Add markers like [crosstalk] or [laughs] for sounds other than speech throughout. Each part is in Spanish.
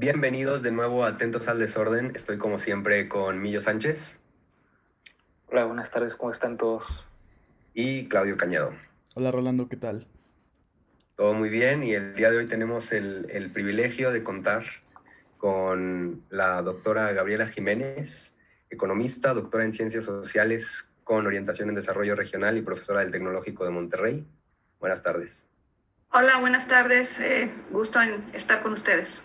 Bienvenidos de nuevo a Atentos al Desorden. Estoy como siempre con Millo Sánchez. Hola, buenas tardes, ¿cómo están todos? Y Claudio Cañado. Hola Rolando, ¿qué tal? Todo muy bien y el día de hoy tenemos el, el privilegio de contar con la doctora Gabriela Jiménez, economista, doctora en ciencias sociales con orientación en desarrollo regional y profesora del Tecnológico de Monterrey. Buenas tardes. Hola, buenas tardes. Eh, gusto en estar con ustedes.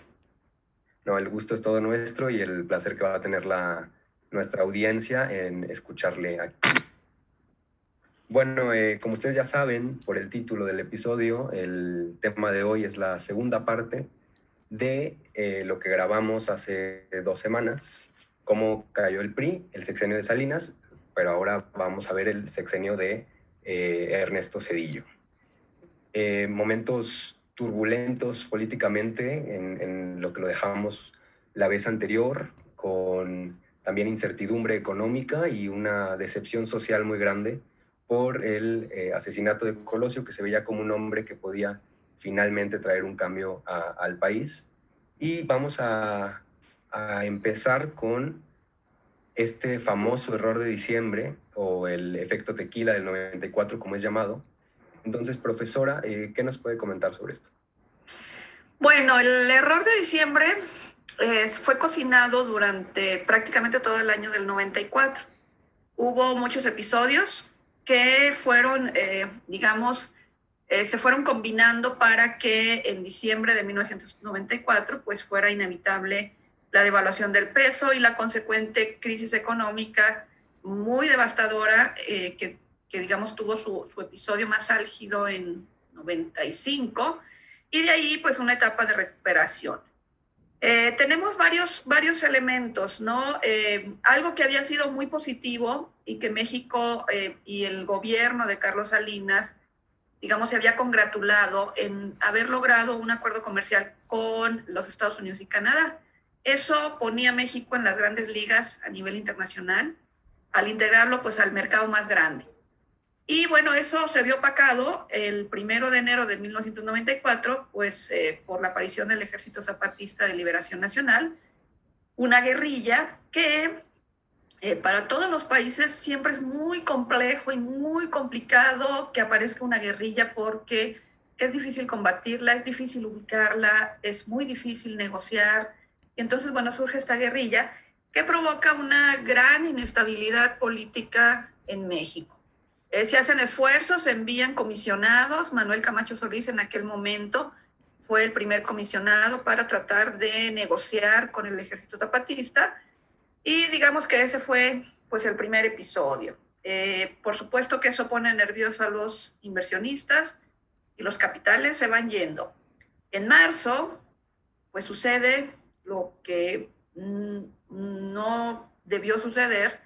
No, el gusto es todo nuestro y el placer que va a tener la, nuestra audiencia en escucharle aquí. Bueno, eh, como ustedes ya saben por el título del episodio, el tema de hoy es la segunda parte de eh, lo que grabamos hace dos semanas, cómo cayó el PRI, el sexenio de Salinas, pero ahora vamos a ver el sexenio de eh, Ernesto Cedillo. momentos turbulentos políticamente en, lo que lo dejamos la vez anterior, con también incertidumbre económica y una decepción social muy grande por el eh, asesinato de Colosio, que se veía como un hombre que podía finalmente traer un cambio al país. Y vamos a, a, empezar con este famoso error de diciembre, o el efecto tequila del 94, como es llamado. Entonces, profesora, eh, ¿qué nos puede comentar sobre esto? Bueno, el error de diciembre fue cocinado durante prácticamente todo el año del 94. Hubo muchos episodios que fueron, eh, digamos, eh, se fueron combinando para que en diciembre de 1994 pues fuera inevitable la devaluación del peso y la consecuente crisis económica muy devastadora eh, que, que, digamos, tuvo su, su episodio más álgido en 95 y de ahí pues una etapa de recuperación. Eh, tenemos varios, varios elementos, ¿no? Eh, algo que había sido muy positivo y que México eh, y el gobierno de Carlos Salinas, digamos, se había congratulado en haber logrado un acuerdo comercial con los Estados Unidos y Canadá. Eso ponía a México en las grandes ligas a nivel internacional al integrarlo pues al mercado más grande. Y bueno, eso se vio opacado el primero de enero de 1994, pues eh, por la aparición del Ejército Zapatista de Liberación Nacional, una guerrilla que eh, para todos los países siempre es muy complejo y muy complicado que aparezca una guerrilla porque es difícil combatirla, es difícil ubicarla, es muy difícil negociar. Y entonces, bueno, surge esta guerrilla que provoca una gran inestabilidad política en México. Eh, se hacen esfuerzos, se envían comisionados. Manuel Camacho Solís en aquel momento fue el primer comisionado para tratar de negociar con el ejército zapatista. Y digamos que ese fue pues el primer episodio. Eh, por supuesto que eso pone nervioso a los inversionistas y los capitales se van yendo. En marzo, pues sucede lo que mm, no debió suceder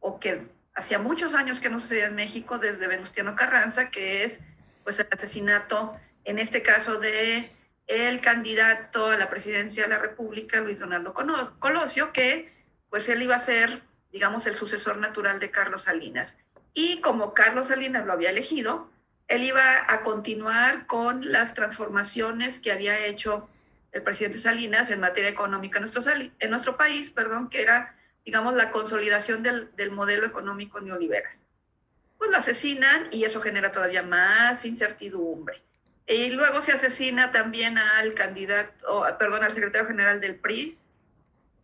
o que hacía muchos años que no sucedía en México, desde Venustiano Carranza, que es pues el asesinato, en este caso de el candidato a la presidencia de la República, Luis Donaldo Colosio, que pues él iba a ser, digamos, el sucesor natural de Carlos Salinas. Y como Carlos Salinas lo había elegido, él iba a continuar con las transformaciones que había hecho el presidente Salinas en materia económica en nuestro, en nuestro país, perdón, que era digamos, la consolidación del, del modelo económico neoliberal. Pues lo asesinan y eso genera todavía más incertidumbre. Y luego se asesina también al candidato, perdón, al secretario general del PRI.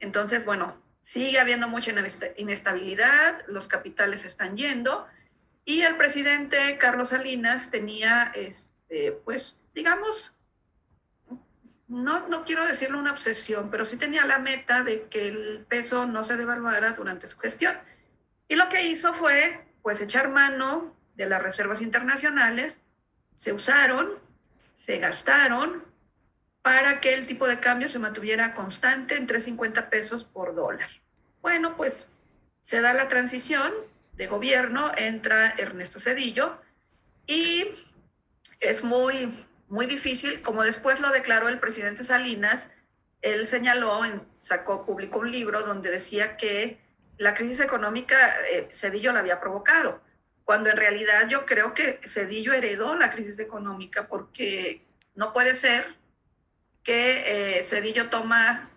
Entonces, bueno, sigue habiendo mucha inestabilidad, los capitales están yendo y el presidente Carlos Salinas tenía, este, pues, digamos, no, no quiero decirlo una obsesión, pero sí tenía la meta de que el peso no se devaluara durante su gestión. Y lo que hizo fue, pues, echar mano de las reservas internacionales, se usaron, se gastaron para que el tipo de cambio se mantuviera constante en 3.50 pesos por dólar. Bueno, pues se da la transición de gobierno, entra Ernesto Cedillo y es muy muy difícil, como después lo declaró el presidente Salinas, él señaló, sacó, publicó un libro donde decía que la crisis económica eh, Cedillo la había provocado, cuando en realidad yo creo que Cedillo heredó la crisis económica porque no puede ser que eh, Cedillo toma,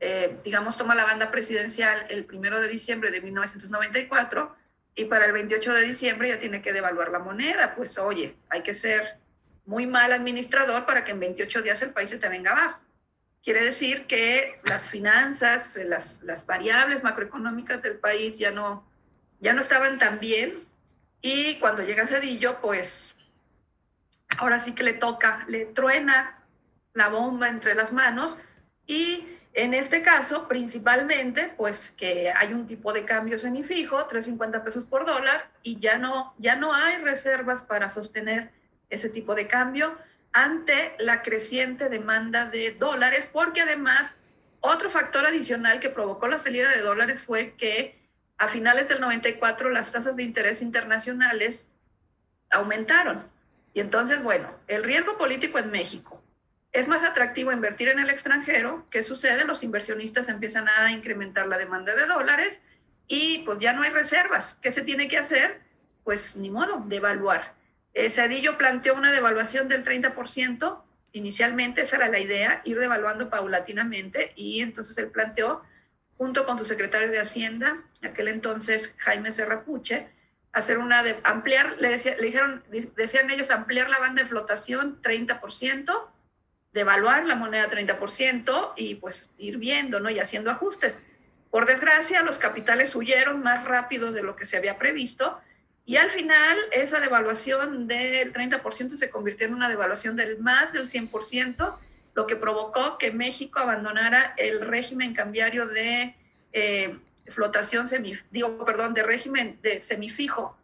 eh, digamos, toma la banda presidencial el primero de diciembre de 1994 y para el 28 de diciembre ya tiene que devaluar la moneda. Pues oye, hay que ser muy mal administrador para que en 28 días el país se te venga abajo. Quiere decir que las finanzas, las, las variables macroeconómicas del país ya no, ya no estaban tan bien y cuando llega Cedillo, pues ahora sí que le toca, le truena la bomba entre las manos y en este caso, principalmente, pues que hay un tipo de cambio semifijo, 3.50 pesos por dólar, y ya no, ya no hay reservas para sostener ese tipo de cambio ante la creciente demanda de dólares, porque además otro factor adicional que provocó la salida de dólares fue que a finales del 94 las tasas de interés internacionales aumentaron. Y entonces, bueno, el riesgo político en México. Es más atractivo invertir en el extranjero. ¿Qué sucede? Los inversionistas empiezan a incrementar la demanda de dólares y pues ya no hay reservas. ¿Qué se tiene que hacer? Pues ni modo, devaluar. Eh, Cedillo planteó una devaluación del 30%. Inicialmente esa era la idea, ir devaluando paulatinamente y entonces él planteó junto con su secretario de Hacienda, aquel entonces Jaime Serrapuche, hacer una de ampliar, le, decía, le dijeron, decían ellos ampliar la banda de flotación 30%, devaluar la moneda 30% y pues ir viendo, ¿no? Y haciendo ajustes. Por desgracia, los capitales huyeron más rápido de lo que se había previsto y al final esa devaluación del 30% se convirtió en una devaluación del más del 100%, lo que provocó que México abandonara el régimen cambiario de eh, flotación semi, digo, perdón, de régimen de semifijo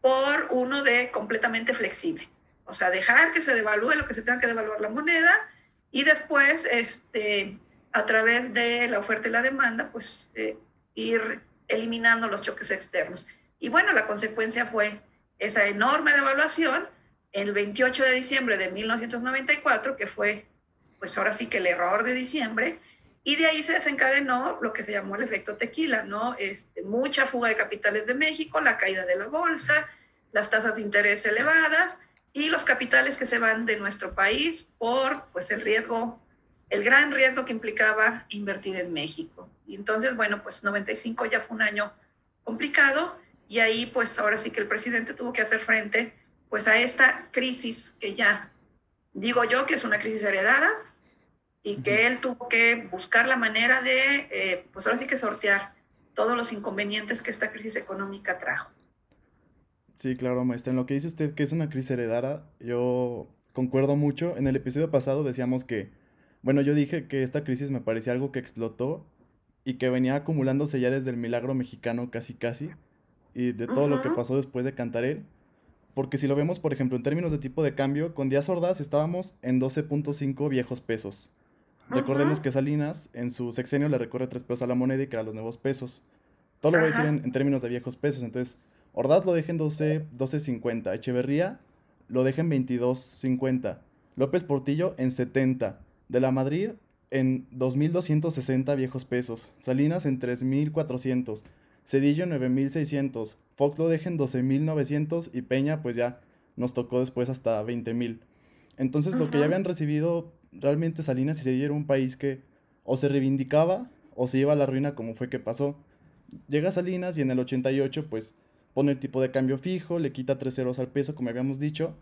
por uno de completamente flexible. O sea, dejar que se devalúe lo que se tenga que devaluar la moneda y después, este, a través de la oferta y la demanda, pues eh, ir eliminando los choques externos. Y bueno, la consecuencia fue esa enorme devaluación el 28 de diciembre de 1994, que fue pues ahora sí que el error de diciembre, y de ahí se desencadenó lo que se llamó el efecto tequila, ¿no? Este, mucha fuga de capitales de México, la caída de la bolsa, las tasas de interés elevadas y los capitales que se van de nuestro país por pues el riesgo, el gran riesgo que implicaba invertir en México. Y entonces, bueno, pues 95 ya fue un año complicado y ahí pues ahora sí que el presidente tuvo que hacer frente pues a esta crisis que ya digo yo que es una crisis heredada, y que él tuvo que buscar la manera de, eh, pues ahora sí que sortear todos los inconvenientes que esta crisis económica trajo. Sí, claro, maestra. En lo que dice usted que es una crisis heredada, yo concuerdo mucho. En el episodio pasado decíamos que, bueno, yo dije que esta crisis me parecía algo que explotó y que venía acumulándose ya desde el milagro mexicano casi casi y de todo lo que pasó después de Cantarel. Porque si lo vemos, por ejemplo, en términos de tipo de cambio, con Díaz Ordaz estábamos en 12.5 viejos pesos. Recordemos que Salinas en su sexenio le recorre 3 pesos a la moneda y crea los nuevos pesos. Todo lo voy a decir en, términos de viejos pesos. Entonces, Ordaz lo deja en 12, 12.50. Echeverría lo deja en 22.50. López Portillo en 70. De la Madrid en 2.260 viejos pesos. Salinas en 3.400. Cedillo en 9.600. Fox lo deja en 12.900 y Peña pues ya nos tocó después hasta 20.000. Entonces lo que ya habían recibido realmente Salinas y se un país que o se reivindicaba o se iba a la ruina como fue que pasó. Llega Salinas y en el 88 pues pone el tipo de cambio fijo, le quita tres ceros al peso como habíamos dicho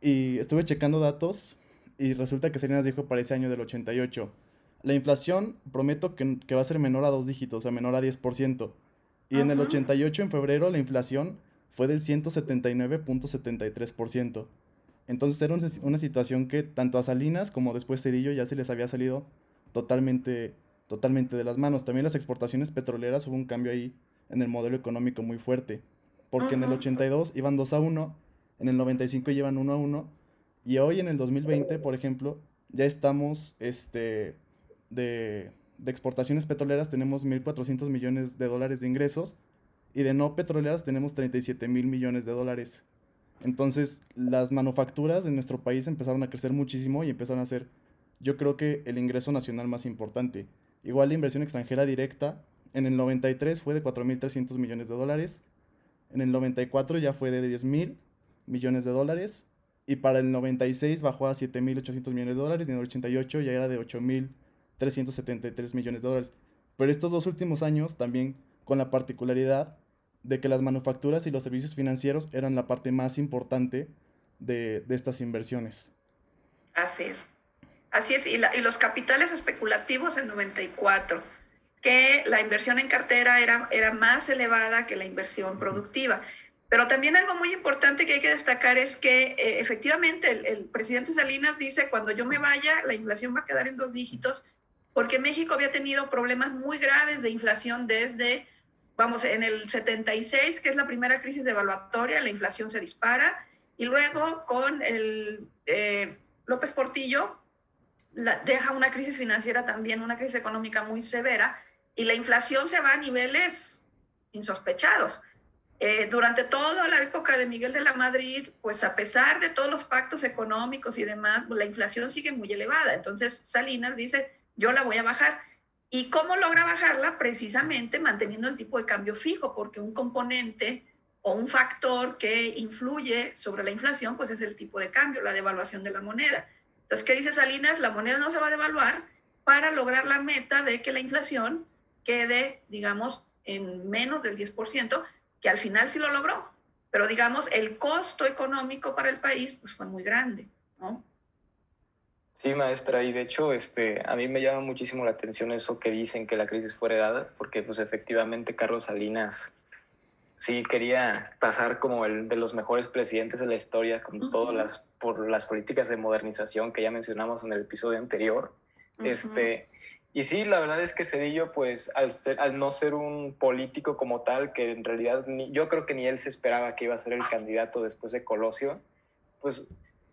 y estuve checando datos y resulta que Salinas dijo para ese año del 88 la inflación prometo que, va a ser menor a dos dígitos, o sea, menor a 10%. Y en el 88 en febrero la inflación fue del 179.73%. Entonces era una situación que tanto a Salinas como después Cedillo ya se les había salido totalmente, totalmente de las manos. También las exportaciones petroleras hubo un cambio ahí en el modelo económico muy fuerte. Porque en el 82 iban 2 a 1, en el 95 llevan 1 a 1, y hoy en el 2020, por ejemplo, ya estamos este, de, de exportaciones petroleras, tenemos 1.400 millones de dólares de ingresos, y de no petroleras tenemos 37 mil millones de dólares. Entonces, las manufacturas en nuestro país empezaron a crecer muchísimo y empezaron a ser, yo creo que el ingreso nacional más importante. Igual la inversión extranjera directa, en el 93 fue de 4.300 millones de dólares, en el 94 ya fue de 10.000 millones de dólares, y para el 96 bajó a 7.800 millones de dólares y en el 88 ya era de 8.373 millones de dólares. Pero estos dos últimos años también con la particularidad de que las manufacturas y los servicios financieros eran la parte más importante de, de estas inversiones. Así es. Así es. Y, y, los capitales especulativos en 94, que la inversión en cartera era, era más elevada que la inversión productiva. Pero también algo muy importante que hay que destacar es que eh, efectivamente el, el, presidente Salinas dice, cuando yo me vaya, la inflación va a quedar en dos dígitos, porque México había tenido problemas muy graves de inflación desde vamos, en el 76, que es la primera crisis devaluatoria, la inflación se dispara, y luego con el eh, López Portillo la, deja una crisis financiera también, una crisis económica muy severa, y la inflación se va a niveles insospechados. Eh, durante toda la época de Miguel de la Madrid, pues a pesar de todos los pactos económicos y demás, pues, la inflación sigue muy elevada. Entonces Salinas dice, yo la voy a bajar. ¿Y cómo logra bajarla? Precisamente manteniendo el tipo de cambio fijo, porque un componente o un factor que influye sobre la inflación, pues es el tipo de cambio, la devaluación de la moneda. Entonces, ¿qué dice Salinas? La moneda no se va a devaluar para lograr la meta de que la inflación quede, digamos, en menos del 10%, que al final sí lo logró. Pero, digamos, el costo económico para el país pues, fue muy grande, ¿no? Sí, maestra, y de hecho este, a mí me llama muchísimo la atención eso que dicen que la crisis fue heredada, porque pues efectivamente Carlos Salinas sí quería pasar como el de los mejores presidentes de la historia, con todas las, por las políticas de modernización que ya mencionamos en el episodio anterior. este, y sí, la verdad es que Cedillo, pues al, ser, al no ser un político como tal, que en realidad ni, yo creo que ni él se esperaba que iba a ser el candidato después de Colosio, pues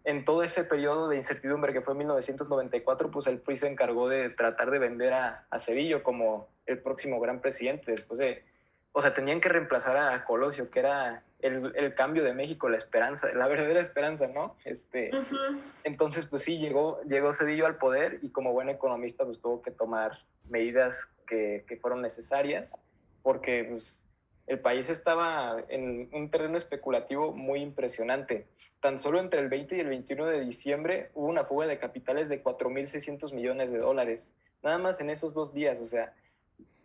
en todo ese periodo de incertidumbre que fue 1994, pues el PRI se encargó de tratar de vender a, a Cedillo como el próximo gran presidente. Después de, o sea, tenían que reemplazar a Colosio, que era el, el cambio de México, la esperanza, la verdadera esperanza, ¿no? Este, uh -huh. Entonces, pues sí, llegó, llegó Cedillo al poder y como buen economista, pues tuvo que tomar medidas que, que fueron necesarias, porque pues, el país estaba en un terreno especulativo muy impresionante. Tan solo entre el 20 y el 21 de diciembre hubo una fuga de capitales de 4.600 millones de dólares. Nada más en esos dos días, o sea,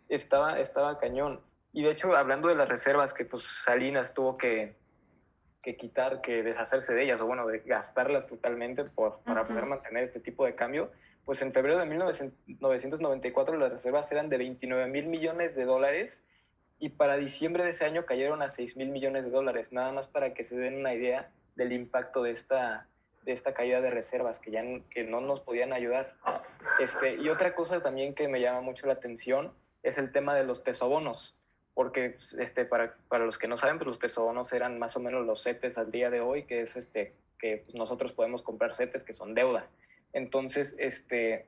estaba, estaba cañón. Y de hecho, hablando de las reservas que pues Salinas tuvo que, que quitar, que deshacerse de ellas, o bueno, de gastarlas totalmente por, para uh -huh. poder mantener este tipo de cambio, pues en febrero de 1994 las reservas eran de 29 mil millones de dólares y para diciembre de ese año cayeron a 6 mil millones de dólares, nada más para que se den una idea del impacto de esta, de esta caída de reservas, que ya que no nos podían ayudar. Este, y otra cosa también que me llama mucho la atención es el tema de los tesobonos, porque este, para, para los que no saben, pues los tesobonos eran más o menos los CETES al día de hoy, que es este, que pues nosotros podemos comprar CETES que son deuda. Entonces, este,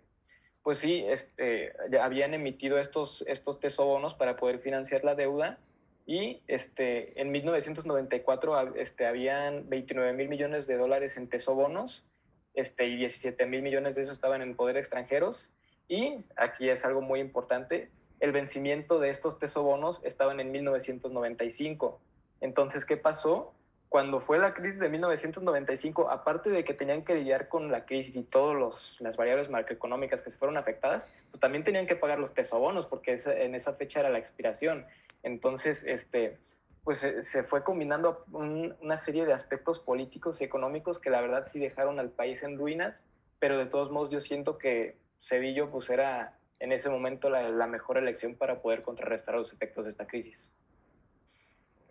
pues sí, este, ya habían emitido estos, estos tesobonos para poder financiar la deuda y este, en 1994 este, habían 29 mil millones de dólares en tesobonos este, y 17 mil millones de esos estaban en poder extranjeros y aquí es algo muy importante, el vencimiento de estos tesobonos estaban en 1995. Entonces, ¿qué pasó? Cuando fue la crisis de 1995, aparte de que tenían que lidiar con la crisis y todas las variables macroeconómicas que se fueron afectadas, pues también tenían que pagar los tesobonos, porque en esa fecha era la expiración. Entonces, este, pues se, se fue combinando un, una serie de aspectos políticos y económicos que la verdad sí dejaron al país en ruinas, pero de todos modos yo siento que Cedillo pues era en ese momento la, la mejor elección para poder contrarrestar los efectos de esta crisis.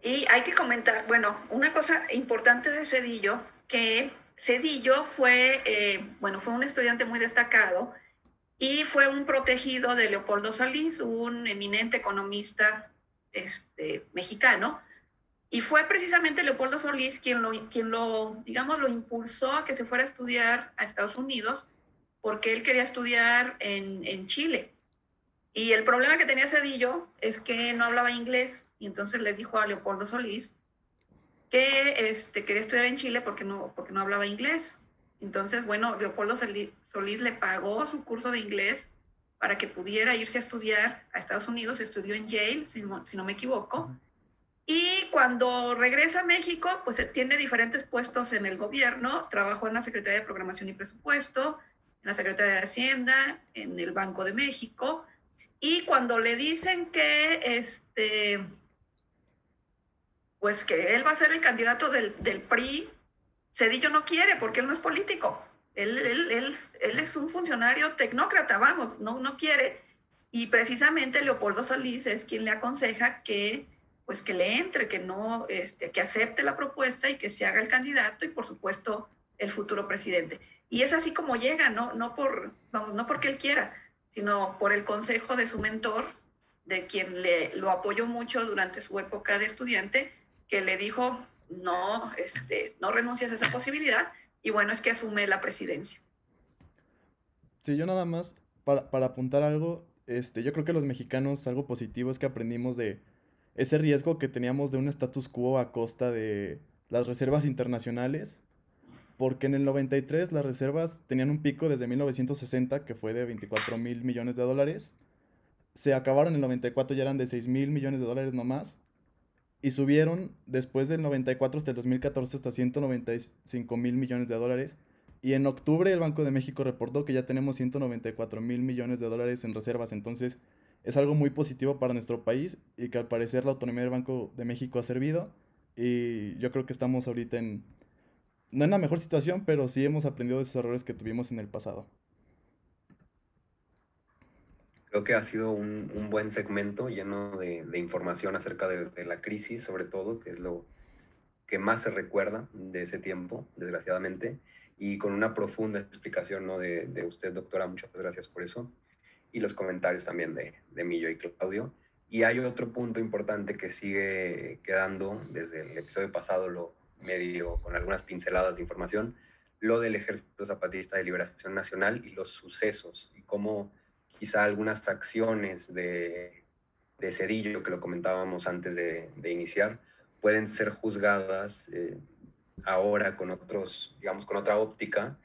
Y hay que comentar, bueno, una cosa importante de Cedillo, que Cedillo fue, eh, bueno, fue un estudiante muy destacado y fue un protegido de Leopoldo Solís, un eminente economista este, mexicano. Y fue precisamente Leopoldo Solís quien lo, quien lo, digamos, lo impulsó a que se fuera a estudiar a Estados Unidos, porque él quería estudiar en, en Chile. Y el problema que tenía Cedillo es que no hablaba inglés y entonces le dijo a Leopoldo Solís que este, quería estudiar en Chile porque no, porque no hablaba inglés. Entonces, bueno, Leopoldo Solís le pagó su curso de inglés para que pudiera irse a estudiar a Estados Unidos, estudió en Yale, si no, si no me equivoco, Y cuando regresa a México, pues tiene diferentes puestos en el gobierno. Trabajó en la Secretaría de Programación y Presupuesto, en la Secretaría de Hacienda, en el Banco de México. Y cuando le dicen que este, pues que él va a ser el candidato del, del PRI, Cedillo no quiere porque él no es político. Él, él, él, él, es un funcionario tecnócrata, vamos, no, no quiere. Y precisamente Leopoldo Solís es quien le aconseja que pues que le entre, que no, este, que acepte la propuesta y que se haga el candidato y por supuesto el futuro presidente. Y es así como llega, no, no por, vamos, no porque él quiera, sino por el consejo de su mentor, de quien le, lo apoyó mucho durante su época de estudiante, que le dijo, no, este, no renuncies a esa posibilidad, y bueno, es que asume la presidencia. Sí, yo nada más, para, para apuntar algo, este, yo creo que los mexicanos, algo positivo es que aprendimos de, ese riesgo que teníamos de un status quo a costa de las reservas internacionales, porque en el 93 las reservas tenían un pico desde 1960 que fue de 24 mil millones de dólares, se acabaron en el 94 ya eran de 6 mil millones de dólares nomás, y subieron después del 94 hasta el 2014 hasta 195 mil millones de dólares. Y en octubre el Banco de México reportó que ya tenemos 194 mil millones de dólares en reservas. Entonces, es algo muy positivo para nuestro país y que al parecer la autonomía del Banco de México ha servido y yo creo que estamos ahorita en, no en la mejor situación, pero sí hemos aprendido de esos errores que tuvimos en el pasado. Creo que ha sido un, un buen segmento lleno de, de información acerca de, de, la crisis, sobre todo, que es lo que más se recuerda de ese tiempo, desgraciadamente, y con una profunda explicación ¿no? de, de usted, doctora. Muchas gracias por eso y los comentarios también de, de Millo y Claudio. Y hay otro punto importante que sigue quedando desde el episodio pasado, lo medio con algunas pinceladas de información, lo del Ejército Zapatista de Liberación Nacional y los sucesos y cómo quizá algunas acciones de, de Cedillo, que lo comentábamos antes de, iniciar, pueden ser juzgadas eh, ahora con otros, digamos, con otra óptica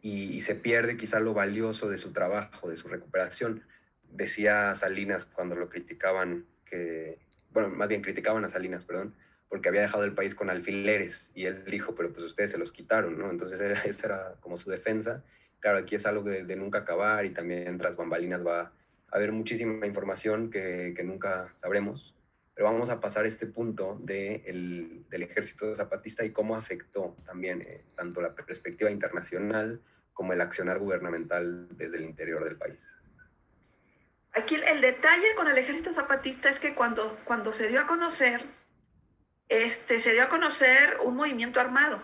y, se pierde quizá lo valioso de su trabajo, de su recuperación. Decía Salinas cuando lo criticaban, que, bueno, más bien criticaban a Salinas, perdón, porque había dejado el país con alfileres y él dijo, pero pues ustedes se los quitaron, ¿no? Entonces era, [laughs] esa era como su defensa. Claro, aquí es algo de, nunca acabar y también tras bambalinas va a haber muchísima información que, nunca sabremos, pero vamos a pasar este punto de el, del ejército zapatista y cómo afectó también eh, tanto la perspectiva internacional como el accionar gubernamental desde el interior del país. Aquí el detalle con el ejército zapatista es que cuando, cuando se dio a conocer, este, se dio a conocer un movimiento armado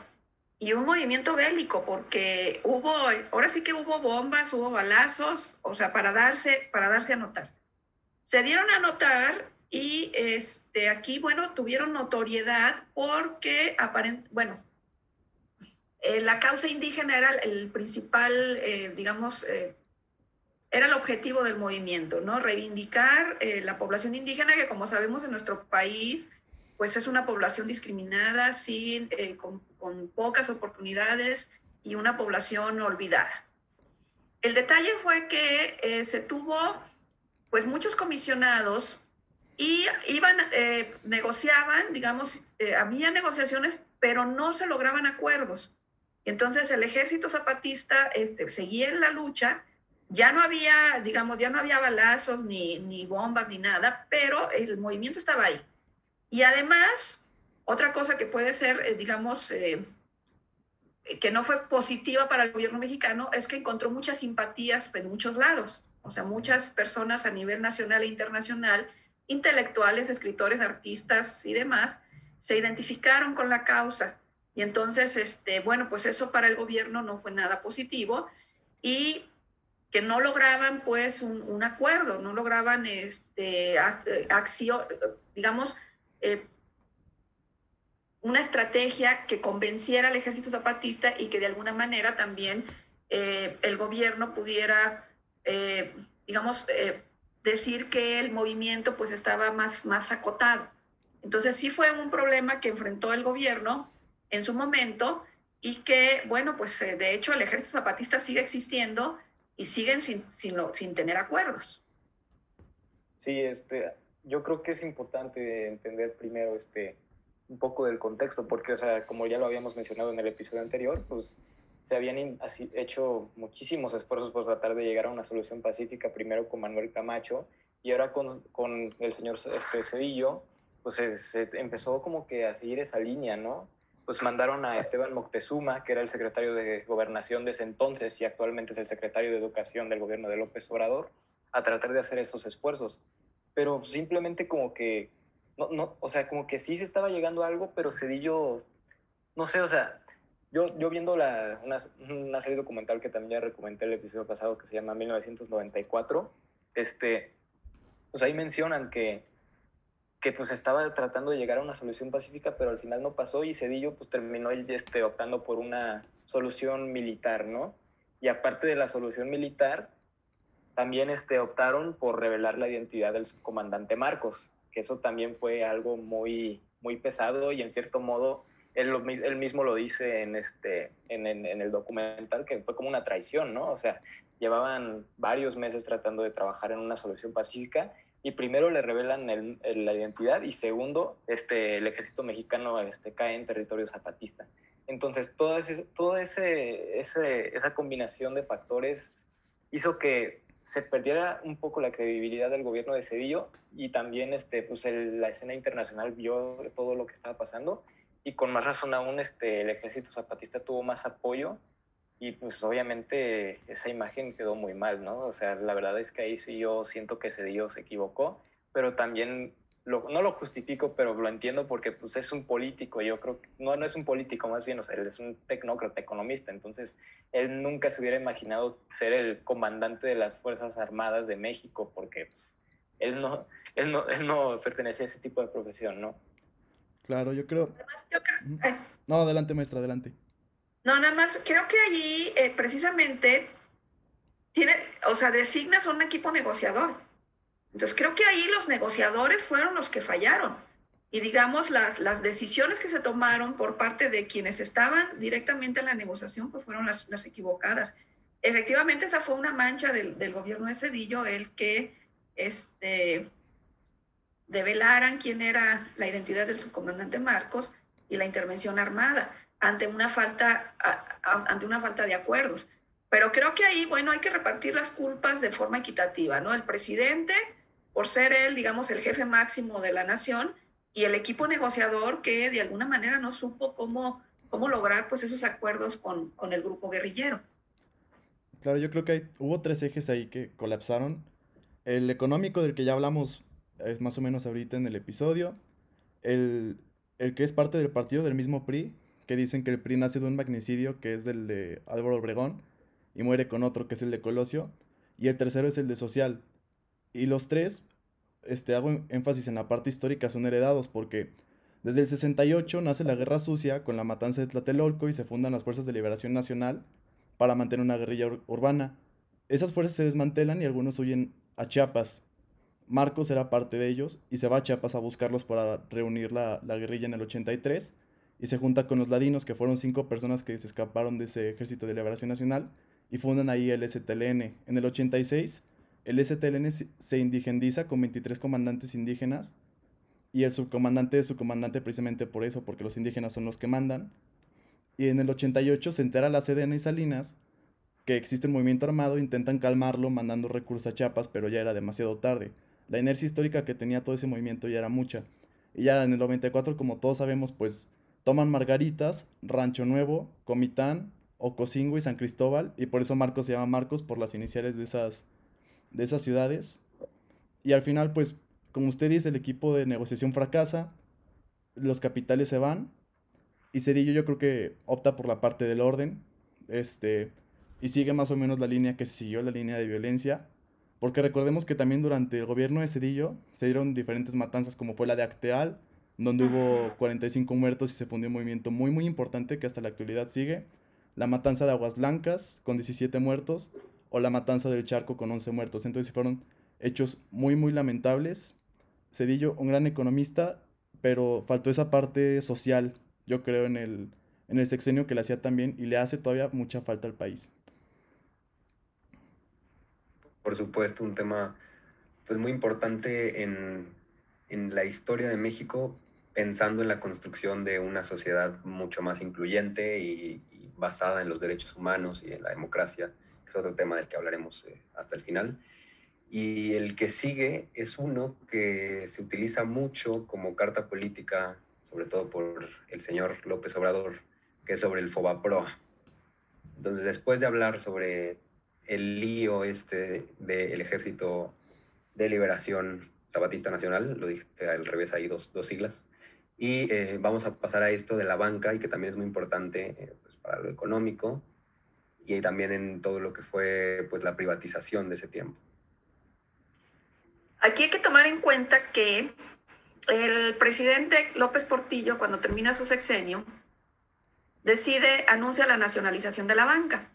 y un movimiento bélico, porque hubo, ahora sí que hubo bombas, hubo balazos, o sea, para darse, para darse a notar. Se dieron a notar y este, aquí, bueno, tuvieron notoriedad porque aparentemente, bueno, eh, la causa indígena era el principal, eh, digamos, eh, era el objetivo del movimiento, ¿no? Reivindicar la población indígena que, como sabemos, en nuestro país, pues es una población discriminada, sin, con, con pocas oportunidades y una población olvidada. El detalle fue que se tuvo, pues, muchos comisionados y iban, eh, negociaban, digamos, eh, había negociaciones, pero no se lograban acuerdos. Entonces el ejército zapatista este, seguía en la lucha, ya no había, digamos, ya no había balazos, ni, ni bombas, ni nada, pero el movimiento estaba ahí. Y además, otra cosa que puede ser, eh, digamos, eh, que no fue positiva para el gobierno mexicano, es que encontró muchas simpatías en muchos lados. O sea, muchas personas a nivel nacional e internacional intelectuales, escritores, artistas y demás, se identificaron con la causa. Y entonces, este, bueno, pues eso para el gobierno no fue nada positivo y que no lograban pues un, acuerdo, no lograban este, acción, digamos, eh, una estrategia que convenciera al ejército zapatista y que de alguna manera también eh, el gobierno pudiera, eh, digamos, eh, decir que el movimiento pues estaba más, más acotado. Entonces sí fue un problema que enfrentó el gobierno en su momento y que, bueno, pues de hecho el ejército zapatista sigue existiendo y siguen sin, sin, sin tener acuerdos. Sí, este, yo creo que es importante entender primero este, un poco del contexto, porque, o sea, como ya lo habíamos mencionado en el episodio anterior, pues se habían hecho muchísimos esfuerzos por tratar de llegar a una solución pacífica, primero con Manuel Camacho y ahora con, con el señor este, Cedillo, pues se, empezó como que a seguir esa línea, ¿no? Pues mandaron a Esteban Moctezuma, que era el secretario de Gobernación de ese entonces y actualmente es el secretario de Educación del gobierno de López Obrador, a tratar de hacer esos esfuerzos. Pero simplemente como que, no, no, o sea, como que sí se estaba llegando a algo, pero Cedillo, no sé, o sea, yo, yo viendo la, una, una, serie documental que también ya recomendé el episodio pasado que se llama 1994, este, pues ahí mencionan que, que pues estaba tratando de llegar a una solución pacífica, pero al final no pasó y Cedillo pues terminó este, optando por una solución militar, ¿no? Y aparte de la solución militar, también este, optaron por revelar la identidad del subcomandante Marcos, que eso también fue algo muy, muy pesado y en cierto modo él, mismo lo dice en, este, en, el documental, que fue como una traición, ¿no? O sea, llevaban varios meses tratando de trabajar en una solución pacífica y primero le revelan la identidad y segundo, este, el ejército mexicano este, cae en territorio zapatista. Entonces, toda, ese, toda ese, esa combinación de factores hizo que se perdiera un poco la credibilidad del gobierno de Cedillo y también este, pues la escena internacional vio todo lo que estaba pasando y con más razón aún este, el ejército zapatista tuvo más apoyo y pues obviamente esa imagen quedó muy mal, ¿no? O sea, la verdad es que ahí sí yo siento que Cedillo se equivocó, pero también lo, no lo justifico, pero lo entiendo porque pues es un político, yo creo que no, no es un político más bien, o sea, él es un tecnócrata, economista, entonces él nunca se hubiera imaginado ser el comandante de las Fuerzas Armadas de México porque pues, él, no, él, no, él no pertenece a ese tipo de profesión, ¿no? Claro, yo creo... No, adelante, maestra, adelante. No, nada más, creo que allí eh, precisamente tiene, o sea, designas un equipo negociador. Entonces creo que ahí los negociadores fueron los que fallaron. Y digamos, las, las decisiones que se tomaron por parte de quienes estaban directamente en la negociación, pues fueron las, las equivocadas. Efectivamente, esa fue una mancha del, del gobierno de Cedillo, el que este, develaran quién era la identidad del subcomandante Marcos y la intervención armada ante una falta, ante una falta de acuerdos. Pero creo que ahí, bueno, hay que repartir las culpas de forma equitativa, ¿no? El presidente, por ser él, digamos, el jefe máximo de la nación, y el equipo negociador que de alguna manera no supo cómo, cómo lograr pues esos acuerdos con, con el grupo guerrillero. Claro, yo creo que hubo tres ejes ahí que colapsaron. El económico del que ya hablamos es más o menos ahorita en el episodio. El, el que es parte del partido del mismo PRI, que dicen que el PRI nace de un magnicidio que es del de Álvaro Obregón y muere con otro que es el de Colosio. Y el tercero es el de Social. Y los tres, este, hago énfasis en la parte histórica, son heredados porque desde el 68 nace la Guerra Sucia con la matanza de Tlatelolco y se fundan las Fuerzas de Liberación Nacional para mantener una guerrilla urbana. Esas fuerzas se desmantelan y algunos huyen a Chiapas, Marcos era parte de ellos y se va a Chiapas a buscarlos para reunir la, guerrilla en el 83 y se junta con los ladinos, que fueron cinco personas que se escaparon de ese ejército de liberación nacional y fundan ahí el STLN. En el 86, el STLN se indigendiza con 23 comandantes indígenas y el subcomandante es subcomandante precisamente por eso, porque los indígenas son los que mandan. Y en el 88 se entera la CDN y Salinas que existe un movimiento armado, intentan calmarlo mandando recursos a Chiapas, pero ya era demasiado tarde la inercia histórica que tenía todo ese movimiento ya era mucha. Y ya en el 94, como todos sabemos, pues toman Margaritas, Rancho Nuevo, Comitán, Ocosingo y San Cristóbal, y por eso Marcos se llama Marcos por las iniciales de esas, de esas ciudades. Y al final, pues, como usted dice, el equipo de negociación fracasa, los capitales se van, y Cedillo yo creo que opta por la parte del orden, este, y sigue más o menos la línea que siguió, la línea de violencia, porque recordemos que también durante el gobierno de Cedillo se dieron diferentes matanzas, como fue la de Acteal, donde hubo 45 muertos y se fundió un movimiento muy, muy importante que hasta la actualidad sigue. La matanza de Aguas Blancas, con 17 muertos, o la matanza del Charco, con 11 muertos. Entonces fueron hechos muy, muy lamentables. Cedillo, un gran economista, pero faltó esa parte social, yo creo, en el, en el sexenio que le hacía también y le hace todavía mucha falta al país por supuesto, un tema pues muy importante en, en la historia de México pensando en la construcción de una sociedad mucho más incluyente y, basada en los derechos humanos y en la democracia, es otro tema del que hablaremos eh, hasta el final. Y el que sigue es uno que se utiliza mucho como carta política, sobre todo por el señor López Obrador, que es sobre el FOBAPROA. Entonces, después de hablar sobre el lío este del Ejército de Liberación Zapatista Nacional, lo dije al revés ahí dos, dos siglas, y eh, vamos a pasar a esto de la banca y que también es muy importante eh, pues, para lo económico y también en todo lo que fue pues, la privatización de ese tiempo. Aquí hay que tomar en cuenta que el presidente López Portillo, cuando termina su sexenio, decide, anuncia la nacionalización de la banca.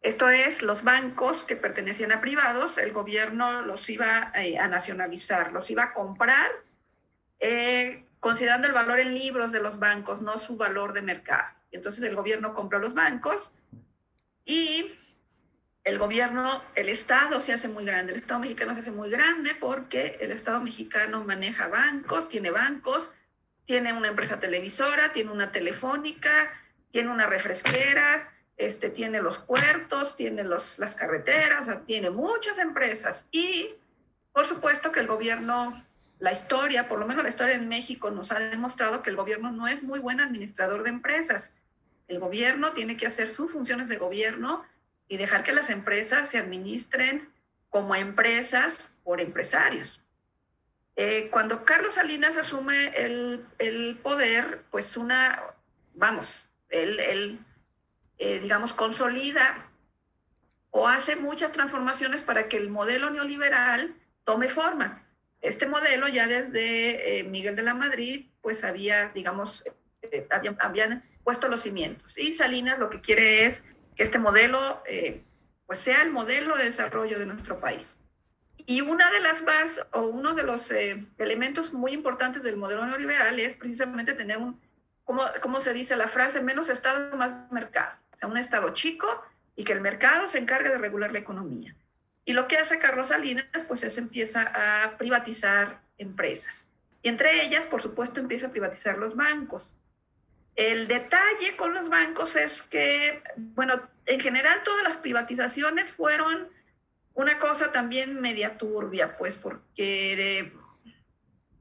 Esto es, los bancos que pertenecían a privados, el gobierno los iba eh, a nacionalizar, los iba a comprar considerando el valor en libros de los bancos, no su valor de mercado. Entonces el gobierno compra los bancos y el gobierno, el Estado se hace muy grande. El Estado mexicano se hace muy grande porque el Estado mexicano maneja bancos, tiene bancos, tiene una empresa televisora, tiene una telefónica, tiene una refresquera, este, tiene los puertos, tiene los, las carreteras, o sea, tiene muchas empresas. Y por supuesto que el gobierno la historia, por lo menos la historia en México, nos ha demostrado que el gobierno no es muy buen administrador de empresas. El gobierno tiene que hacer sus funciones de gobierno y dejar que las empresas se administren como empresas por empresarios. Eh, cuando Carlos Salinas asume el, poder, pues una, vamos, él, eh, digamos, consolida o hace muchas transformaciones para que el modelo neoliberal tome forma. Este modelo ya desde eh, Miguel de la Madrid, pues había, digamos, habían, puesto los cimientos. Y Salinas lo que quiere es que este modelo, eh, pues sea el modelo de desarrollo de nuestro país. Y una de las bases o uno de los elementos muy importantes del modelo neoliberal es precisamente tener un, como, como se dice la frase, menos Estado, más mercado. O sea, un Estado chico y que el mercado se encargue de regular la economía. Y lo que hace Carlos Salinas, pues es empieza a privatizar empresas. Y entre ellas, por supuesto, empieza a privatizar los bancos. El detalle con los bancos es que, bueno, en general todas las privatizaciones fueron una cosa también media turbia, pues porque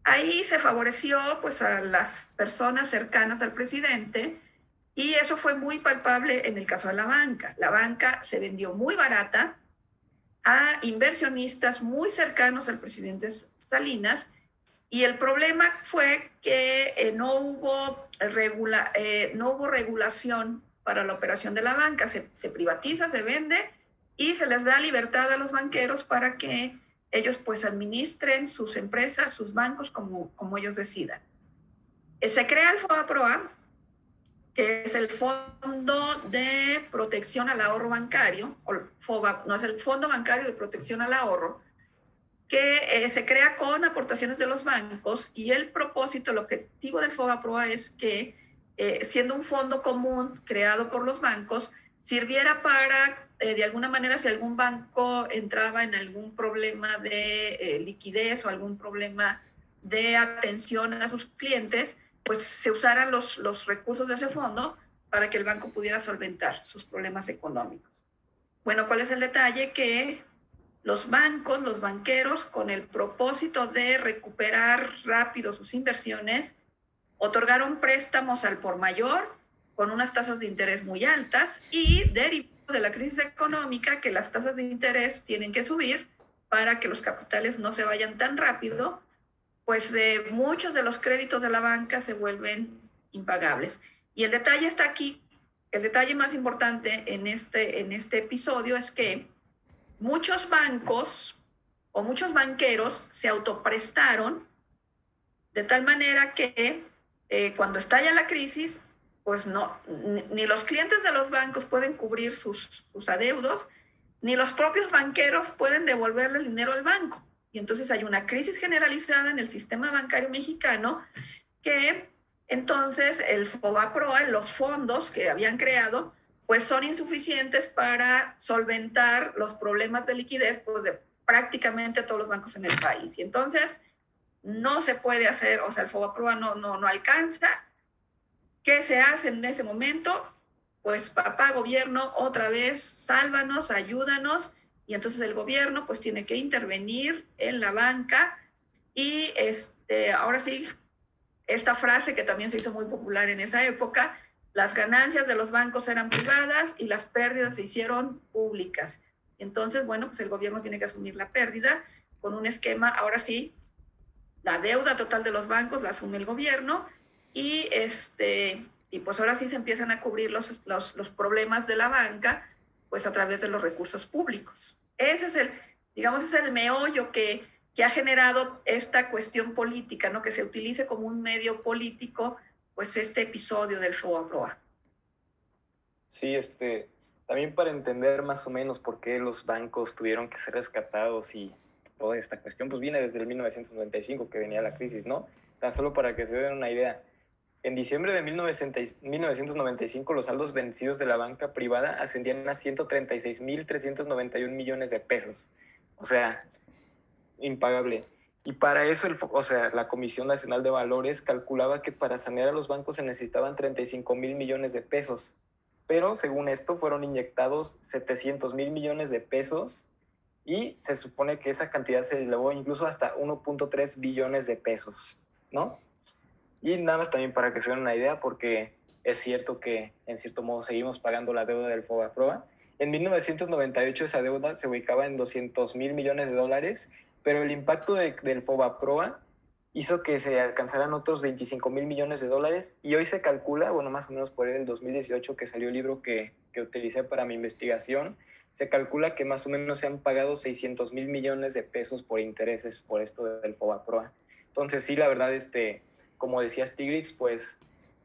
ahí se favoreció pues a las personas cercanas al presidente y eso fue muy palpable en el caso de la banca. La banca se vendió muy barata, a inversionistas muy cercanos al presidente Salinas y el problema fue que eh, no, hubo regula, eh, no hubo regulación para la operación de la banca, se, privatiza, se vende y se les da libertad a los banqueros para que ellos pues administren sus empresas, sus bancos como, como ellos decidan. Eh, se crea el FOAPROA, que es el Fondo de Protección al Ahorro Bancario, o FOBA, no es el Fondo Bancario de Protección al Ahorro, que eh, se crea con aportaciones de los bancos y el propósito, el objetivo del FOBAPROA es que, eh, siendo un fondo común creado por los bancos, sirviera para, eh, de alguna manera, si algún banco entraba en algún problema de liquidez o algún problema de atención a sus clientes, pues se usaran los, los recursos de ese fondo para que el banco pudiera solventar sus problemas económicos. Bueno, ¿cuál es el detalle? Que los bancos, los banqueros, con el propósito de recuperar rápido sus inversiones, otorgaron préstamos al por mayor con unas tasas de interés muy altas y derivado de la crisis económica que las tasas de interés tienen que subir para que los capitales no se vayan tan rápido pues muchos de los créditos de la banca se vuelven impagables. Y el detalle está aquí, el detalle más importante en este, en este episodio es que muchos bancos o muchos banqueros se autoprestaron de tal manera que eh, cuando estalla la crisis, pues no, ni, los clientes de los bancos pueden cubrir sus, sus adeudos, ni los propios banqueros pueden devolverle el dinero al banco. Y entonces hay una crisis generalizada en el sistema bancario mexicano que entonces el FOBAPROA, los fondos que habían creado, pues son insuficientes para solventar los problemas de liquidez pues, de prácticamente todos los bancos en el país. Y entonces no se puede hacer, o sea, el FOBAPROA no, no, no alcanza. ¿Qué se hace en ese momento? Pues papá gobierno, otra vez, sálvanos, ayúdanos. Y entonces el gobierno pues tiene que intervenir en la banca y este, ahora sí, esta frase que también se hizo muy popular en esa época, las ganancias de los bancos eran privadas y las pérdidas se hicieron públicas. Entonces, bueno, pues el gobierno tiene que asumir la pérdida con un esquema, ahora sí, la deuda total de los bancos la asume el gobierno y, este, y pues ahora sí se empiezan a cubrir los, los, problemas de la banca pues a través de los recursos públicos. Ese es el, digamos, es el meollo que, que ha generado esta cuestión política, ¿no? Que se utilice como un medio político, pues este episodio del FOA-PROA. Sí, este, también para entender más o menos por qué los bancos tuvieron que ser rescatados y toda esta cuestión, pues viene desde el 1995 que venía la crisis, ¿no? Tan solo para que se den una idea. En diciembre de 1995 los saldos vencidos de la banca privada ascendían a 136.391 millones de pesos. O sea, impagable. Y para eso, el, o sea, la Comisión Nacional de Valores calculaba que para sanear a los bancos se necesitaban 35 mil millones de pesos. Pero según esto, fueron inyectados 700 mil millones de pesos y se supone que esa cantidad se elevó incluso hasta 1.3 billones de pesos, ¿no? Y nada más también para que se den una idea, porque es cierto que en cierto modo seguimos pagando la deuda del FOBAPROA. En 1998 esa deuda se ubicaba en 200 mil millones de dólares pero el impacto de, del FOBAPROA hizo que se alcanzaran otros 25 mil millones de dólares y hoy se calcula, bueno, más o menos por el 2018 que salió el libro que, que utilicé para mi investigación, se calcula que más o menos se han pagado 600 mil millones de pesos por intereses por esto del FOBAPROA. Entonces sí, la verdad, este, como decía Stiglitz, pues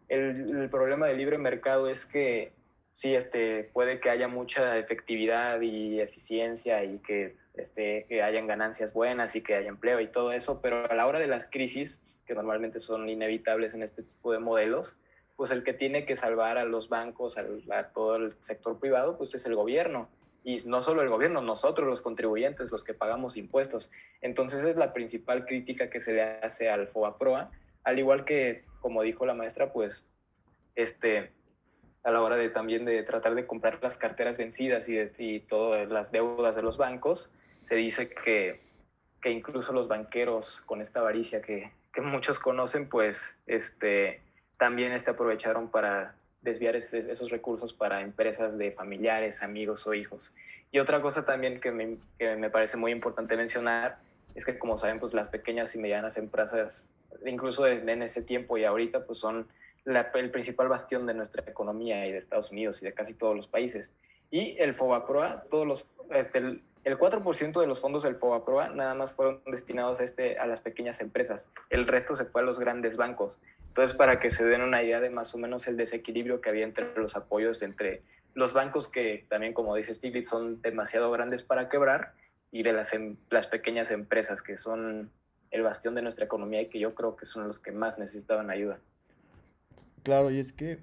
el, el problema del libre mercado es que sí, este, puede que haya mucha efectividad y eficiencia y que este, que hayan ganancias buenas y que haya empleo y todo eso, pero a la hora de las crisis, que normalmente son inevitables en este tipo de modelos, pues el que tiene que salvar a los bancos, a, todo el sector privado, pues es el gobierno. Y no solo el gobierno, nosotros los contribuyentes, los que pagamos impuestos. Entonces es la principal crítica que se le hace al FOBAPROA, al igual que, como dijo la maestra, pues este, a la hora de también de tratar de comprar las carteras vencidas y, y todas las deudas de los bancos, se dice que, que incluso los banqueros con esta avaricia que, que, muchos conocen, pues este, también este aprovecharon para desviar esos recursos para empresas de familiares, amigos o hijos. Y otra cosa también que me, que me parece muy importante mencionar es que, como saben, pues las pequeñas y medianas empresas, incluso en ese tiempo y ahorita, pues son el principal bastión de nuestra economía y de Estados Unidos y de casi todos los países. Y el FOBAPROA, todos los, este, el 4% de los fondos del FOBAPROA nada más fueron destinados a, este, a las pequeñas empresas. El resto se fue a los grandes bancos. Entonces, para que se den una idea de más o menos el desequilibrio que había entre los apoyos entre los bancos que también, como dice Stiglitz, son demasiado grandes para quebrar y de las, em, las pequeñas empresas que son el bastión de nuestra economía y que yo creo que son los que más necesitaban ayuda. Claro, y es que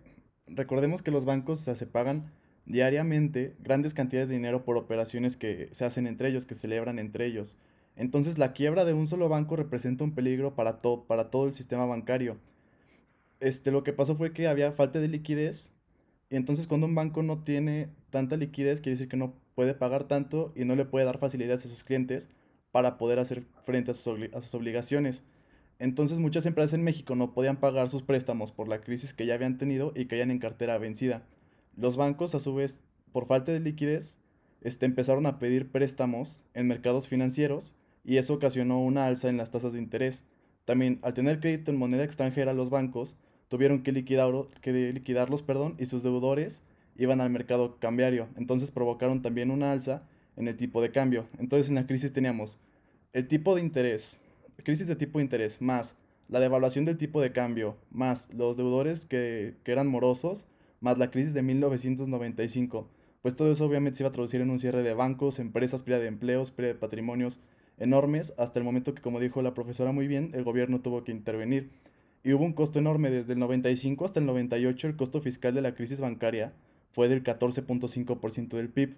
recordemos que los bancos se pagan diariamente grandes cantidades de dinero por operaciones que se hacen entre ellos, que celebran entre ellos. Entonces la quiebra de un solo banco representa un peligro para, para todo el sistema bancario. Este, lo que pasó fue que había falta de liquidez y entonces cuando un banco no tiene tanta liquidez quiere decir que no puede pagar tanto y no le puede dar facilidades a sus clientes para poder hacer frente a sus obligaciones. Entonces muchas empresas en México no podían pagar sus préstamos por la crisis que ya habían tenido y caían en cartera vencida. Los bancos, a su vez, por falta de liquidez, este, empezaron a pedir préstamos en mercados financieros y eso ocasionó una alza en las tasas de interés. También, al tener crédito en moneda extranjera, los bancos tuvieron que, liquidar, que liquidarlos perdón, y sus deudores iban al mercado cambiario. Entonces provocaron también una alza en el tipo de cambio. Entonces en la crisis teníamos el tipo de interés, crisis de tipo de interés, más la devaluación del tipo de cambio, más los deudores que, que eran morosos, más la crisis de 1995, pues todo eso obviamente se iba a traducir en un cierre de bancos, empresas, pérdida de empleos, pérdida de patrimonios enormes, hasta el momento que, como dijo la profesora muy bien, el gobierno tuvo que intervenir. Y hubo un costo enorme, desde el 95 hasta el 98 el costo fiscal de la crisis bancaria fue del 14.5% del PIB,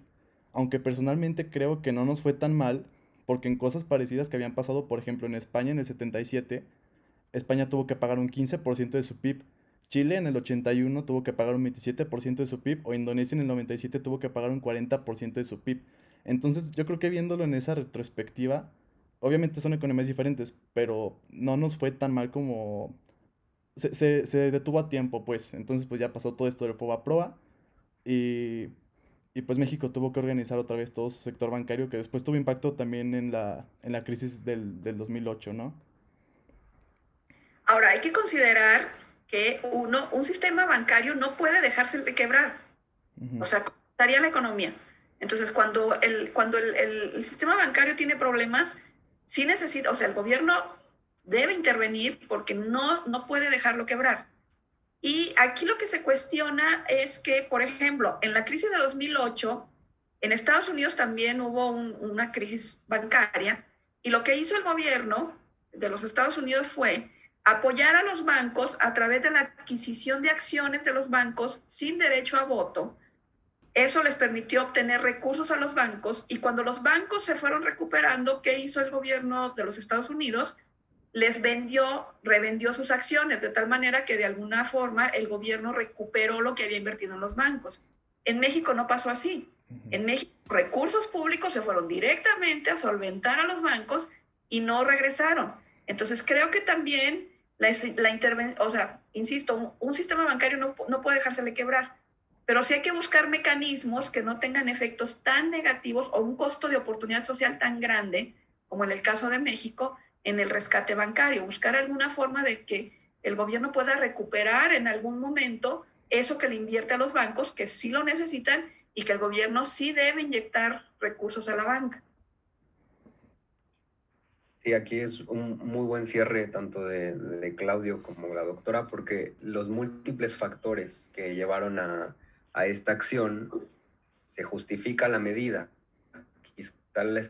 aunque personalmente creo que no nos fue tan mal, porque en cosas parecidas que habían pasado, por ejemplo, en España en el 77, España tuvo que pagar un 15% de su PIB, Chile en el 81 tuvo que pagar un 27% de su PIB o Indonesia en el 97 tuvo que pagar un 40% de su PIB. Entonces yo creo que viéndolo en esa retrospectiva, obviamente son economías diferentes, pero no nos fue tan mal como... Se, se, detuvo a tiempo, pues. Entonces pues ya pasó todo esto del FOBA Proa y, y, pues México tuvo que organizar otra vez todo su sector bancario que después tuvo impacto también en la, en la crisis del, del 2008, ¿no? Ahora, hay que considerar que uno, un sistema bancario no puede dejarse de quebrar. O sea, estaría la economía. Entonces, cuando, el, cuando el, el, sistema bancario tiene problemas, sí necesita, o sea, el gobierno debe intervenir porque no, no puede dejarlo quebrar. Y aquí lo que se cuestiona es que, por ejemplo, en la crisis de 2008, en Estados Unidos también hubo una crisis bancaria y lo que hizo el gobierno de los Estados Unidos fue apoyar a los bancos a través de la adquisición de acciones de los bancos sin derecho a voto. Eso les permitió obtener recursos a los bancos y cuando los bancos se fueron recuperando, ¿qué hizo el gobierno de los Estados Unidos? Les vendió, revendió sus acciones de tal manera que de alguna forma el gobierno recuperó lo que había invertido en los bancos. En México no pasó así. En México recursos públicos se fueron directamente a solventar a los bancos y no regresaron. Entonces creo que también la, intervención, o sea, insisto, un, sistema bancario no, no puede dejársele quebrar, pero sí hay que buscar mecanismos que no tengan efectos tan negativos o un costo de oportunidad social tan grande, como en el caso de México, en el rescate bancario, buscar alguna forma de que el gobierno pueda recuperar en algún momento eso que le invierte a los bancos, que sí lo necesitan y que el gobierno sí debe inyectar recursos a la banca. Sí, aquí es un muy buen cierre tanto de, Claudio como la doctora, porque los múltiples factores que llevaron a, esta acción se justifica la medida. Quizá la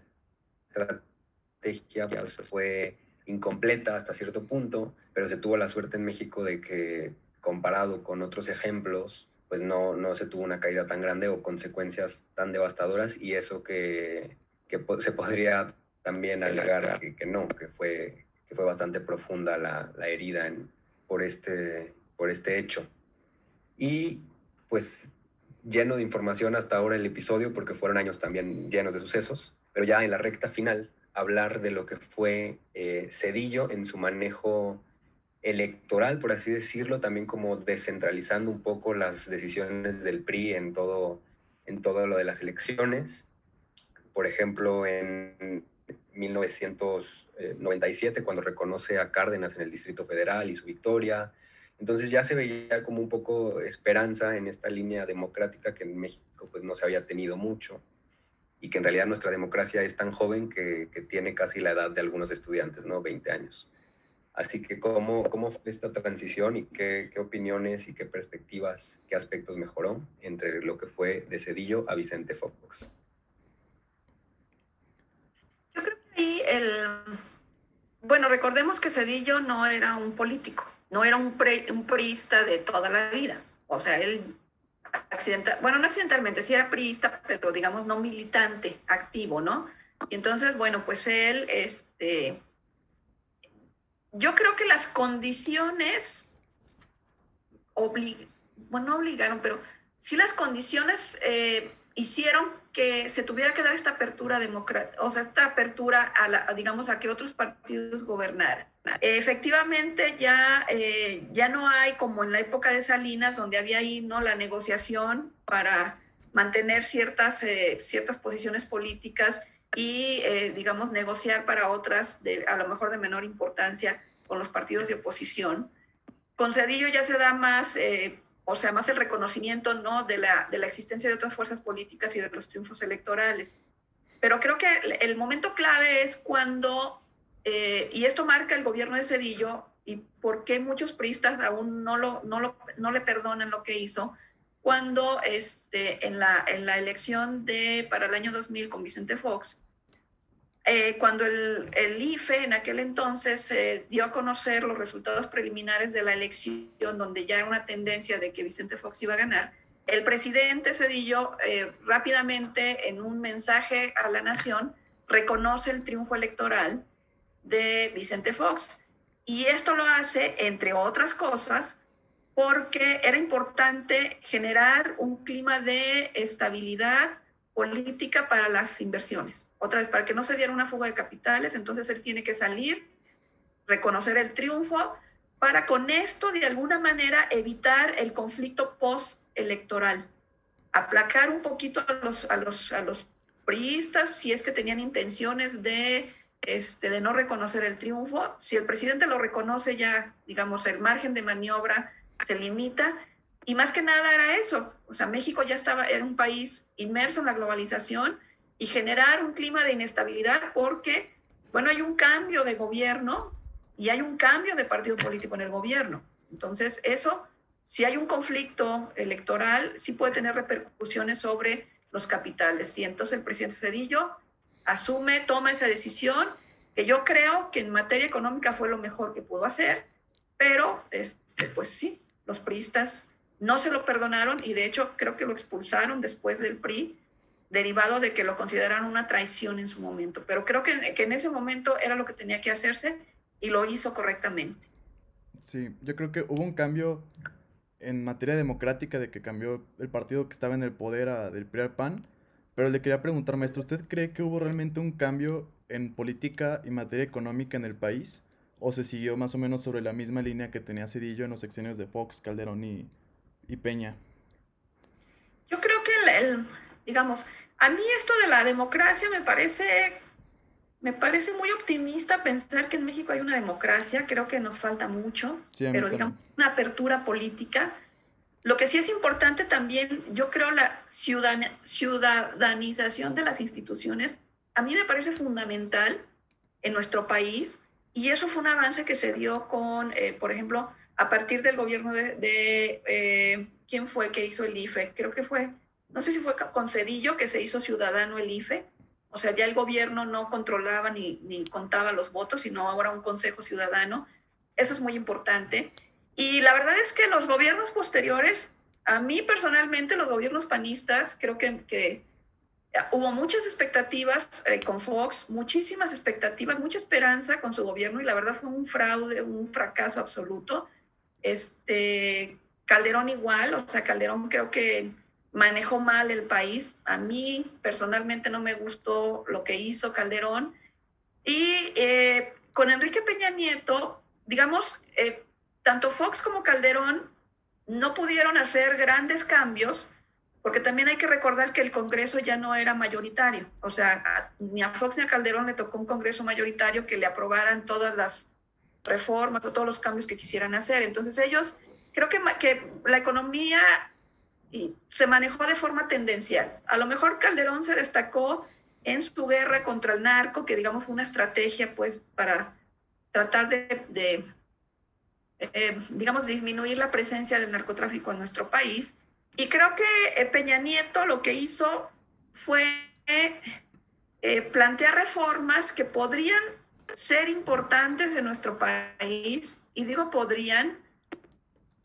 estrategia fue incompleta hasta cierto punto, pero se tuvo la suerte en México de que comparado con otros ejemplos, pues no, no se tuvo una caída tan grande o consecuencias tan devastadoras y eso que, que se podría también alegar que, que no, que fue, que fue bastante profunda la, la herida en, por, este, por este hecho. Y pues lleno de información hasta ahora el episodio, porque fueron años también llenos de sucesos, pero ya en la recta final hablar de lo que fue eh, Cedillo en su manejo electoral, por así decirlo, también como descentralizando un poco las decisiones del PRI en todo, en todo lo de las elecciones. Por ejemplo, en, 1997, cuando reconoce a Cárdenas en el Distrito Federal y su victoria. Entonces ya se veía como un poco esperanza en esta línea democrática que en México pues no se había tenido mucho y que en realidad nuestra democracia es tan joven que, que tiene casi la edad de algunos estudiantes, ¿no? 20 años. Así que, ¿cómo, cómo fue esta transición y qué, qué, opiniones y qué perspectivas, qué aspectos mejoró entre lo que fue de Cedillo a Vicente Fox? Sí, el, bueno, recordemos que Cedillo no era un político, no era un, priista de toda la vida. O sea, él bueno, no accidentalmente, sí era priista, pero digamos no militante, activo, ¿no? Y entonces, bueno, pues él, este, yo creo que las condiciones, bueno, no obligaron, pero sí las condiciones eh, hicieron que se tuviera que dar esta apertura democrática, o sea, esta apertura a, la, digamos, a que otros partidos gobernaran. Efectivamente, ya, eh, ya no hay como en la época de Salinas, donde había ahí ¿no? la negociación para mantener ciertas, eh, ciertas posiciones políticas y, eh, digamos, negociar para otras, a lo mejor de menor importancia, con los partidos de oposición. Con Cedillo ya se da más o sea, más el reconocimiento ¿no? de, la, de la existencia de otras fuerzas políticas y de los triunfos electorales. Pero creo que el, momento clave es cuando, eh, y esto marca el gobierno de Cedillo, y por qué muchos priistas aún no, lo, no, lo, no le perdonan lo que hizo, cuando este, en, la, en la elección de, para el año 2000 con Vicente Fox, eh, cuando el, el, IFE en aquel entonces eh, dio a conocer los resultados preliminares de la elección, donde ya era una tendencia de que Vicente Fox iba a ganar, el presidente Cedillo eh, rápidamente en un mensaje a la nación reconoce el triunfo electoral de Vicente Fox. Y esto lo hace, entre otras cosas, porque era importante generar un clima de estabilidad política para las inversiones. Otra vez, para que no se diera una fuga de capitales, entonces él tiene que salir, reconocer el triunfo, para con esto de alguna manera evitar el conflicto post-electoral, aplacar un poquito a los, a los, a los priistas si es que tenían intenciones de, este, de no reconocer el triunfo. Si el presidente lo reconoce ya, digamos, el margen de maniobra se limita. Y más que nada era eso. O sea, México ya estaba, era un país inmerso en la globalización y generar un clima de inestabilidad porque, bueno, hay un cambio de gobierno y hay un cambio de partido político en el gobierno. Entonces, eso, si hay un conflicto electoral, sí puede tener repercusiones sobre los capitales. Y entonces el presidente Cedillo asume, toma esa decisión, que yo creo que en materia económica fue lo mejor que pudo hacer, pero este, pues sí, los priistas no se lo perdonaron y de hecho creo que lo expulsaron después del PRI, derivado de que lo consideraron una traición en su momento. Pero creo que, en ese momento era lo que tenía que hacerse y lo hizo correctamente. Sí, yo creo que hubo un cambio en materia democrática de que cambió el partido que estaba en el poder del PRI PAN, pero le quería preguntar, maestro, ¿usted cree que hubo realmente un cambio en política y materia económica en el país? ¿O se siguió más o menos sobre la misma línea que tenía Cedillo en los sexenios de Fox, Calderón y, y Peña? Yo creo que, el, digamos, a mí esto de la democracia me parece, me parece muy optimista pensar que en México hay una democracia, creo que nos falta mucho, pero digamos, una apertura política. Lo que sí es importante también, yo creo la ciudadanización de las instituciones, a mí me parece fundamental en nuestro país y eso fue un avance que se dio con, eh, por ejemplo, a partir del gobierno de, eh, ¿quién fue que hizo el IFE? Creo que fue, no sé si fue con Cedillo que se hizo ciudadano el IFE. O sea, ya el gobierno no controlaba ni, ni contaba los votos, sino ahora un consejo ciudadano. Eso es muy importante. Y la verdad es que los gobiernos posteriores, a mí personalmente, los gobiernos panistas, creo que, que hubo muchas expectativas eh, con Fox, muchísimas expectativas, mucha esperanza con su gobierno y la verdad fue un fraude, un fracaso absoluto. Este, Calderón igual, o sea, Calderón creo que manejó mal el país. A mí personalmente no me gustó lo que hizo Calderón. Y eh, con Enrique Peña Nieto, digamos, eh, tanto Fox como Calderón no pudieron hacer grandes cambios porque también hay que recordar que el Congreso ya no era mayoritario, o sea, ni a Fox ni a Calderón le tocó un Congreso mayoritario que le aprobaran todas las reformas o todos los cambios que quisieran hacer. Entonces ellos, creo que, que la economía se manejó de forma tendencial. A lo mejor Calderón se destacó en su guerra contra el narco, que digamos fue una estrategia pues para tratar de, eh, digamos, disminuir la presencia del narcotráfico en nuestro país y creo que eh, Peña Nieto lo que hizo fue eh, plantear reformas que podrían ser importantes en nuestro país, y digo podrían,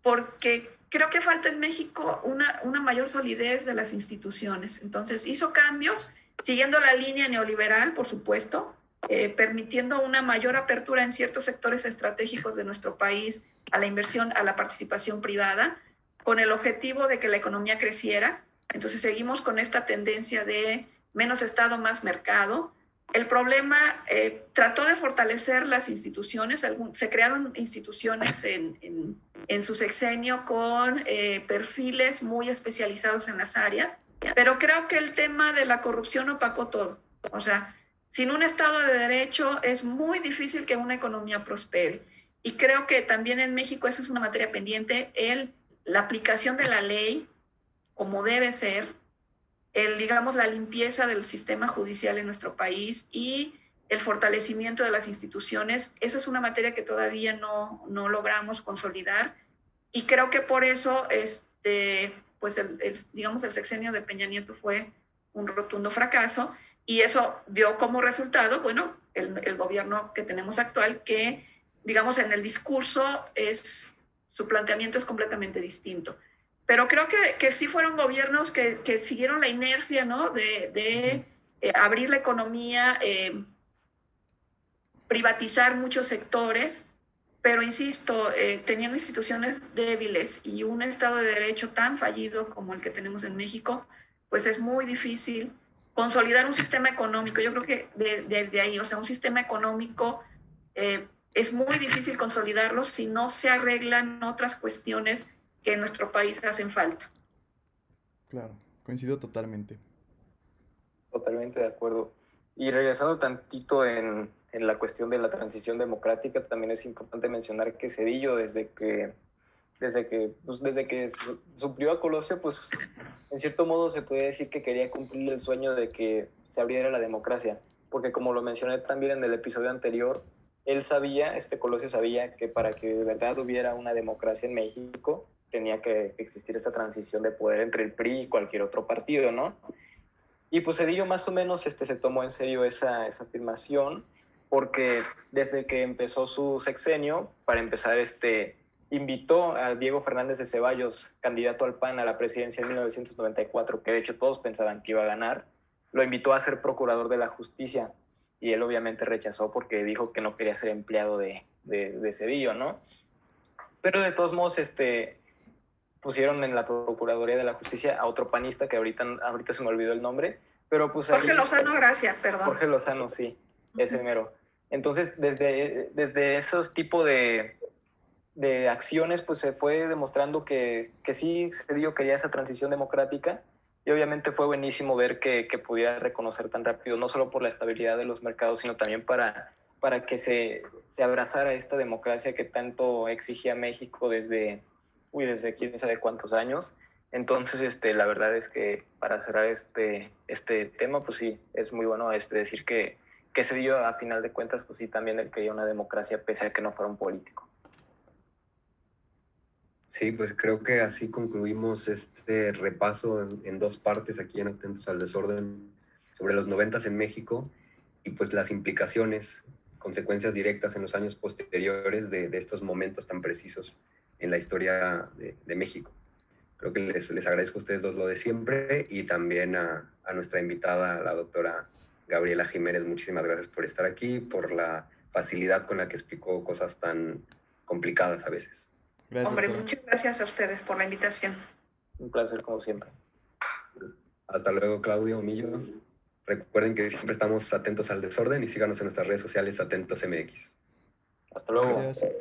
porque creo que falta en México una, una mayor solidez de las instituciones. Entonces hizo cambios, siguiendo la línea neoliberal, por supuesto, eh, permitiendo una mayor apertura en ciertos sectores estratégicos de nuestro país a la inversión, a la participación privada, con el objetivo de que la economía creciera. Entonces seguimos con esta tendencia de menos Estado, más mercado. El problema eh, trató de fortalecer las instituciones, se crearon instituciones en, su sexenio con eh, perfiles muy especializados en las áreas, pero creo que el tema de la corrupción opacó todo. O sea, sin un Estado de Derecho es muy difícil que una economía prospere. Y creo que también en México eso es una materia pendiente, la aplicación de la ley como debe ser, el, digamos, la limpieza del sistema judicial en nuestro país y el fortalecimiento de las instituciones, eso es una materia que todavía no, no logramos consolidar y creo que por eso, este, pues, el, digamos, el sexenio de Peña Nieto fue un rotundo fracaso y eso dio como resultado, bueno, el, el gobierno que tenemos actual que, digamos, en el discurso es su planteamiento es completamente distinto. Pero creo que, que sí fueron gobiernos que, que siguieron la inercia, ¿no? De, de eh, abrir la economía, eh, privatizar muchos sectores, pero insisto, eh, teniendo instituciones débiles y un Estado de Derecho tan fallido como el que tenemos en México, pues es muy difícil consolidar un sistema económico. Yo creo que desde ahí, o sea, un sistema económico es muy difícil consolidarlo si no se arreglan otras cuestiones que en nuestro país hacen falta. Claro, coincido totalmente. Totalmente de acuerdo. Y regresando tantito en, en, la cuestión de la transición democrática, también es importante mencionar que Cedillo, desde que, desde que, pues desde que suplió a Colosio, pues en cierto modo se puede decir que quería cumplir el sueño de que se abriera la democracia, porque como lo mencioné también en el episodio anterior, él sabía, este Colosio sabía que para que de verdad hubiera una democracia en México, tenía que existir esta transición de poder entre el PRI y cualquier otro partido, ¿no? Y pues Cedillo más o menos este, se tomó en serio esa, esa afirmación porque desde que empezó su sexenio, para empezar, este, invitó a Diego Fernández de Ceballos, candidato al PAN a la presidencia en 1994, que de hecho todos pensaban que iba a ganar, lo invitó a ser procurador de la justicia y él obviamente rechazó porque dijo que no quería ser empleado de, de, de Cedillo, ¿no? Pero de todos modos, este, pusieron en la Procuraduría de la Justicia a otro panista que ahorita, ahorita se me olvidó el nombre, pero pues... Jorge Lozano, gracias, perdón. Jorge Lozano, sí, ese mero. Entonces, desde, desde esos tipos de, de acciones, pues se fue demostrando que, que sí se dio, quería esa transición democrática y obviamente fue buenísimo ver que, que pudiera reconocer tan rápido, no solo por la estabilidad de los mercados, sino también para, para que se, se abrazara esta democracia que tanto exigía México desde, uy, desde quién sabe cuántos años. Entonces, este, la verdad es que para cerrar este, este tema, pues sí, es muy bueno este, decir que, que se dio a final de cuentas, pues sí, también él quería una democracia pese a que no fuera un político. Sí, pues creo que así concluimos este repaso en, en dos partes aquí en Atentos al Desorden sobre los noventas en México y pues las implicaciones, consecuencias directas en los años posteriores de, de estos momentos tan precisos en la historia de, de México. Creo que les, les, agradezco a ustedes dos lo de siempre y también a, a, nuestra invitada, la doctora Gabriela Jiménez. Muchísimas gracias por estar aquí, por la facilidad con la que explicó cosas tan complicadas a veces. Gracias, Hombre, doctora. muchas gracias a ustedes por la invitación. Un placer como siempre. Hasta luego, Claudio Millo. Recuerden que siempre estamos atentos al desorden y síganos en nuestras redes sociales Atentos MX. Hasta luego. Gracias.